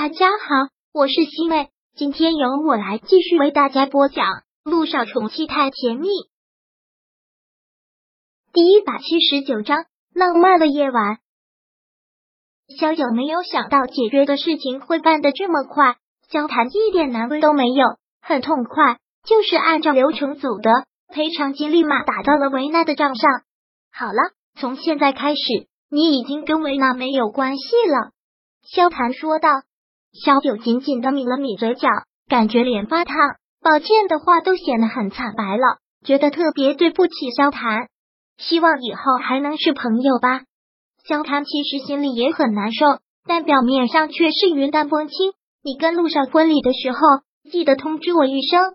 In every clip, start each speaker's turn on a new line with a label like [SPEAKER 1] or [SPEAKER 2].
[SPEAKER 1] 大家好，我是西妹，今天由我来继续为大家播讲《路上宠妻太甜蜜》第一百七十九章浪漫的夜晚。萧九没有想到解约的事情会办得这么快，交谈一点难为都没有，很痛快，就是按照流程走的，赔偿金立马打到了维娜的账上。好了，从现在开始，你已经跟维娜没有关系了。萧谈说道。萧九紧紧的抿了抿嘴角，感觉脸发烫，抱歉的话都显得很惨白了，觉得特别对不起萧谈。希望以后还能是朋友吧。萧谈其实心里也很难受，但表面上却是云淡风轻。你跟陆少婚礼的时候，记得通知我一声。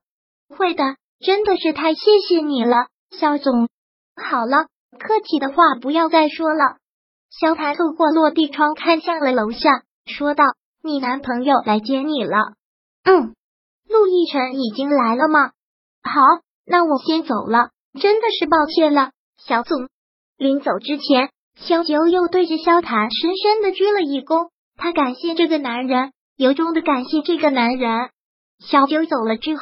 [SPEAKER 1] 会的，真的是太谢谢你了，萧总。好了，客气的话不要再说了。萧谈透过落地窗看向了楼下，说道。你男朋友来接你了？嗯，陆亦辰已经来了吗？好，那我先走了。真的是抱歉了，小总。临走之前，萧九又对着萧谈深深的鞠了一躬，他感谢这个男人，由衷的感谢这个男人。小九走了之后，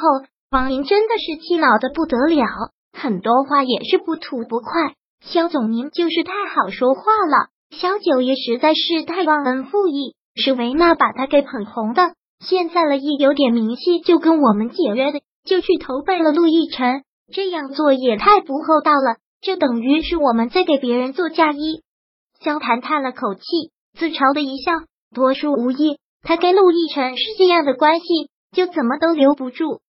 [SPEAKER 1] 王莹真的是气恼的不得了，很多话也是不吐不快。萧总您就是太好说话了，萧九也实在是太忘恩负义。是维娜把他给捧红的，现在了一有点名气就跟我们解约的，就去投奔了陆亦辰，这样做也太不厚道了，这等于是我们在给别人做嫁衣。萧谈叹了口气，自嘲的一笑，多说无益。他跟陆亦辰是这样的关系，就怎么都留不住，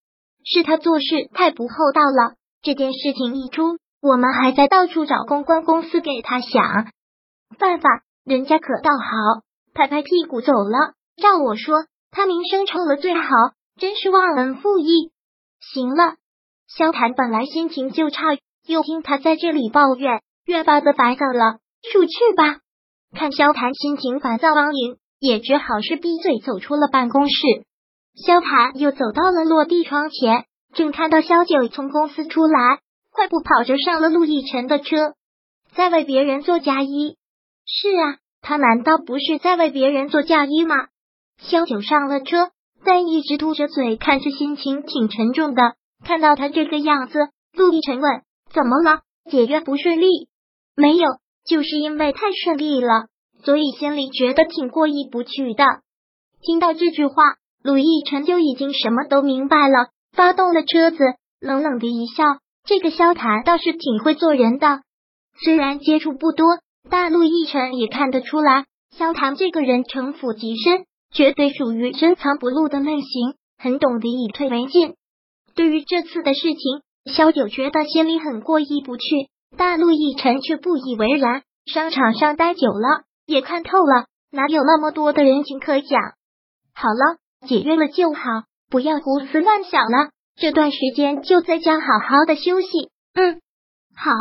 [SPEAKER 1] 是他做事太不厚道了。这件事情一出，我们还在到处找公关公司给他想办法，人家可倒好。拍拍屁股走了。照我说，他名声臭了最好，真是忘恩负义。行了，萧谈本来心情就差，又听他在这里抱怨，越发的烦躁了。出去吧。看萧谈心情烦躁，汪莹也只好是闭嘴走出了办公室。萧谈又走到了落地窗前，正看到萧九从公司出来，快步跑着上了陆亦辰的车，在为别人做嫁衣。是啊。他难道不是在为别人做嫁衣吗？萧九上了车，但一直嘟着嘴，看着心情挺沉重的。看到他这个样子，陆亦辰问：“怎么了？解约不顺利？”“没有，就是因为太顺利了，所以心里觉得挺过意不去的。”听到这句话，陆亦辰就已经什么都明白了，发动了车子，冷冷的一笑：“这个萧谈倒是挺会做人的，虽然接触不多。”大陆亦辰也看得出来，萧谈这个人城府极深，绝对属于深藏不露的类型，很懂得以退为进。对于这次的事情，萧九觉得心里很过意不去，大陆亦辰却不以为然。商场上待久了，也看透了，哪有那么多的人情可讲。好了，解约了就好，不要胡思乱想了。这段时间就在家好好的休息。嗯，好。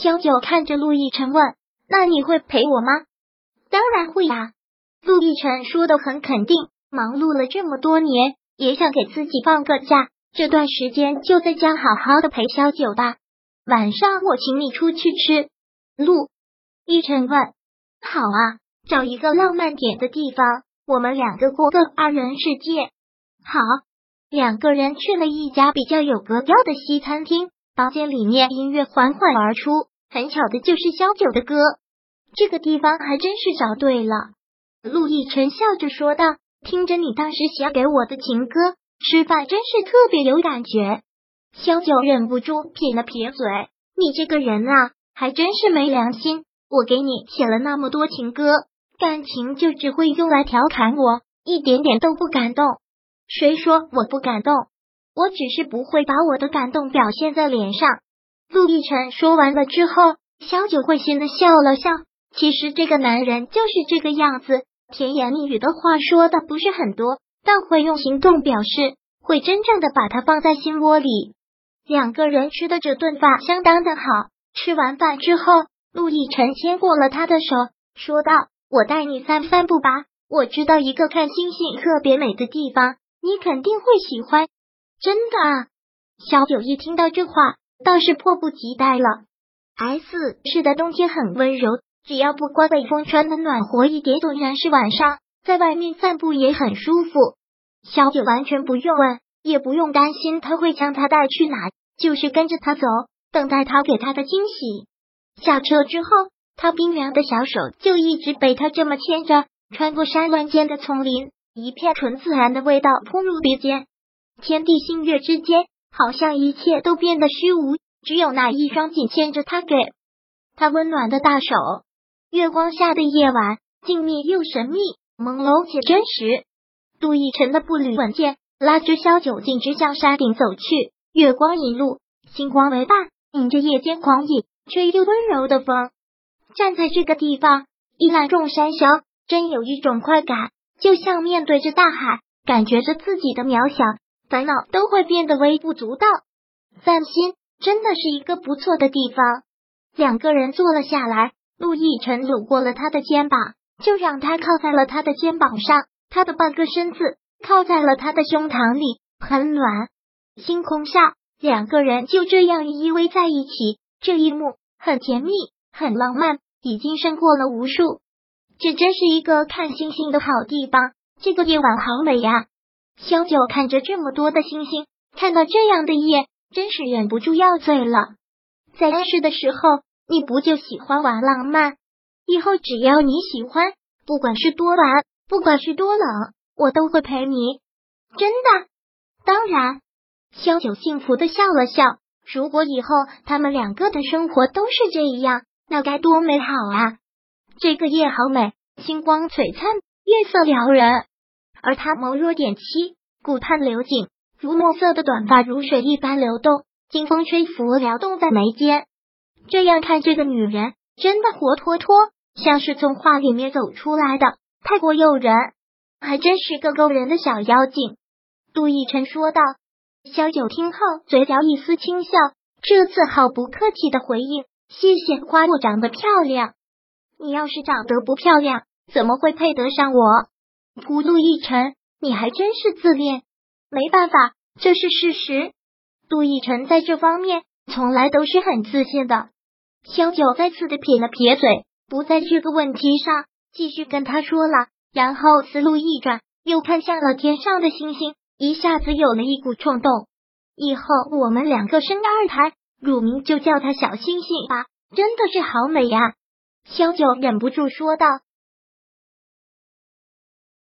[SPEAKER 1] 萧九看着陆亦辰问。那你会陪我吗？当然会呀！陆亦辰说的很肯定。忙碌了这么多年，也想给自己放个假。这段时间就在家好好的陪小九吧。晚上我请你出去吃。陆亦辰问：“好啊，找一个浪漫点的地方，我们两个过个二人世界。”好，两个人去了一家比较有格调的西餐厅，房间里面音乐缓缓而出。很巧的就是萧九的歌，这个地方还真是找对了。陆亦辰笑着说道：“听着你当时写给我的情歌，吃饭真是特别有感觉。”萧九忍不住撇了撇嘴：“你这个人啊，还真是没良心！我给你写了那么多情歌，感情就只会用来调侃我，一点点都不感动。谁说我不感动？我只是不会把我的感动表现在脸上。”陆亦辰说完了之后，萧九会心的笑了笑。其实这个男人就是这个样子，甜言蜜语的话说的不是很多，但会用行动表示，会真正的把他放在心窝里。两个人吃的这顿饭相当的好。吃完饭之后，陆亦辰牵过了他的手，说道：“我带你散散步吧，我知道一个看星星特别美的地方，你肯定会喜欢。”真的啊！小九一听到这话。倒是迫不及待了。S 是的，冬天很温柔，只要不刮北风，穿的暖和一点，总然是晚上在外面散步也很舒服。小姐完全不用问，也不用担心他会将他带去哪，就是跟着他走，等待他给他的惊喜。下车之后，他冰凉的小手就一直被他这么牵着，穿过山峦间的丛林，一片纯自然的味道扑入鼻尖。天地星月之间，好像一切都变得虚无，只有那一双紧牵着他给他温暖的大手。月光下的夜晚，静谧又神秘，朦胧且真实。杜奕晨的步履稳健，拉着萧九径直向山顶走去。月光引路，星光为伴，迎着夜间狂野却又温柔的风。站在这个地方，一览众山小，真有一种快感，就像面对着大海，感觉着自己的渺小，烦恼都会变得微不足道。散心真的是一个不错的地方。两个人坐了下来，陆亦辰搂过了他的肩膀，就让他靠在了他的肩膀上。他的半个身子靠在了他的胸膛里，很暖。星空下，两个人就这样依偎在一起，这一幕很甜蜜，很浪漫，已经胜过了无数。这真是一个看星星的好地方。这个夜晚好美呀！萧九看着这么多的星星，看到这样的夜，真是忍不住要醉了。在认识的时候，你不就喜欢玩浪漫？以后只要你喜欢，不管是多晚。不管是多冷，我都会陪你。真的，当然。萧九幸福的笑了笑。如果以后他们两个的生活都是这样，那该多美好啊！这个夜好美，星光璀璨，月色撩人。而他眸若点漆，顾盼流景，如墨色的短发如水一般流动，经风吹拂，撩动在眉间。这样看这个女人，真的活脱脱像是从画里面走出来的。太过诱人，还真是个勾人的小妖精。杜奕晨说道。萧九听后，嘴角一丝轻笑，这次毫不客气的回应：“谢谢夸我长得漂亮。你要是长得不漂亮，怎么会配得上我？”呼，陆亦辰，你还真是自恋。没办法，这是事实。杜奕晨在这方面从来都是很自信的。萧九再次的撇了撇嘴，不在这个问题上。继续跟他说了，然后思路一转，又看向了天上的星星，一下子有了一股冲动。以后我们两个生二胎，乳名就叫他小星星吧，真的是好美呀！萧九忍不住说道。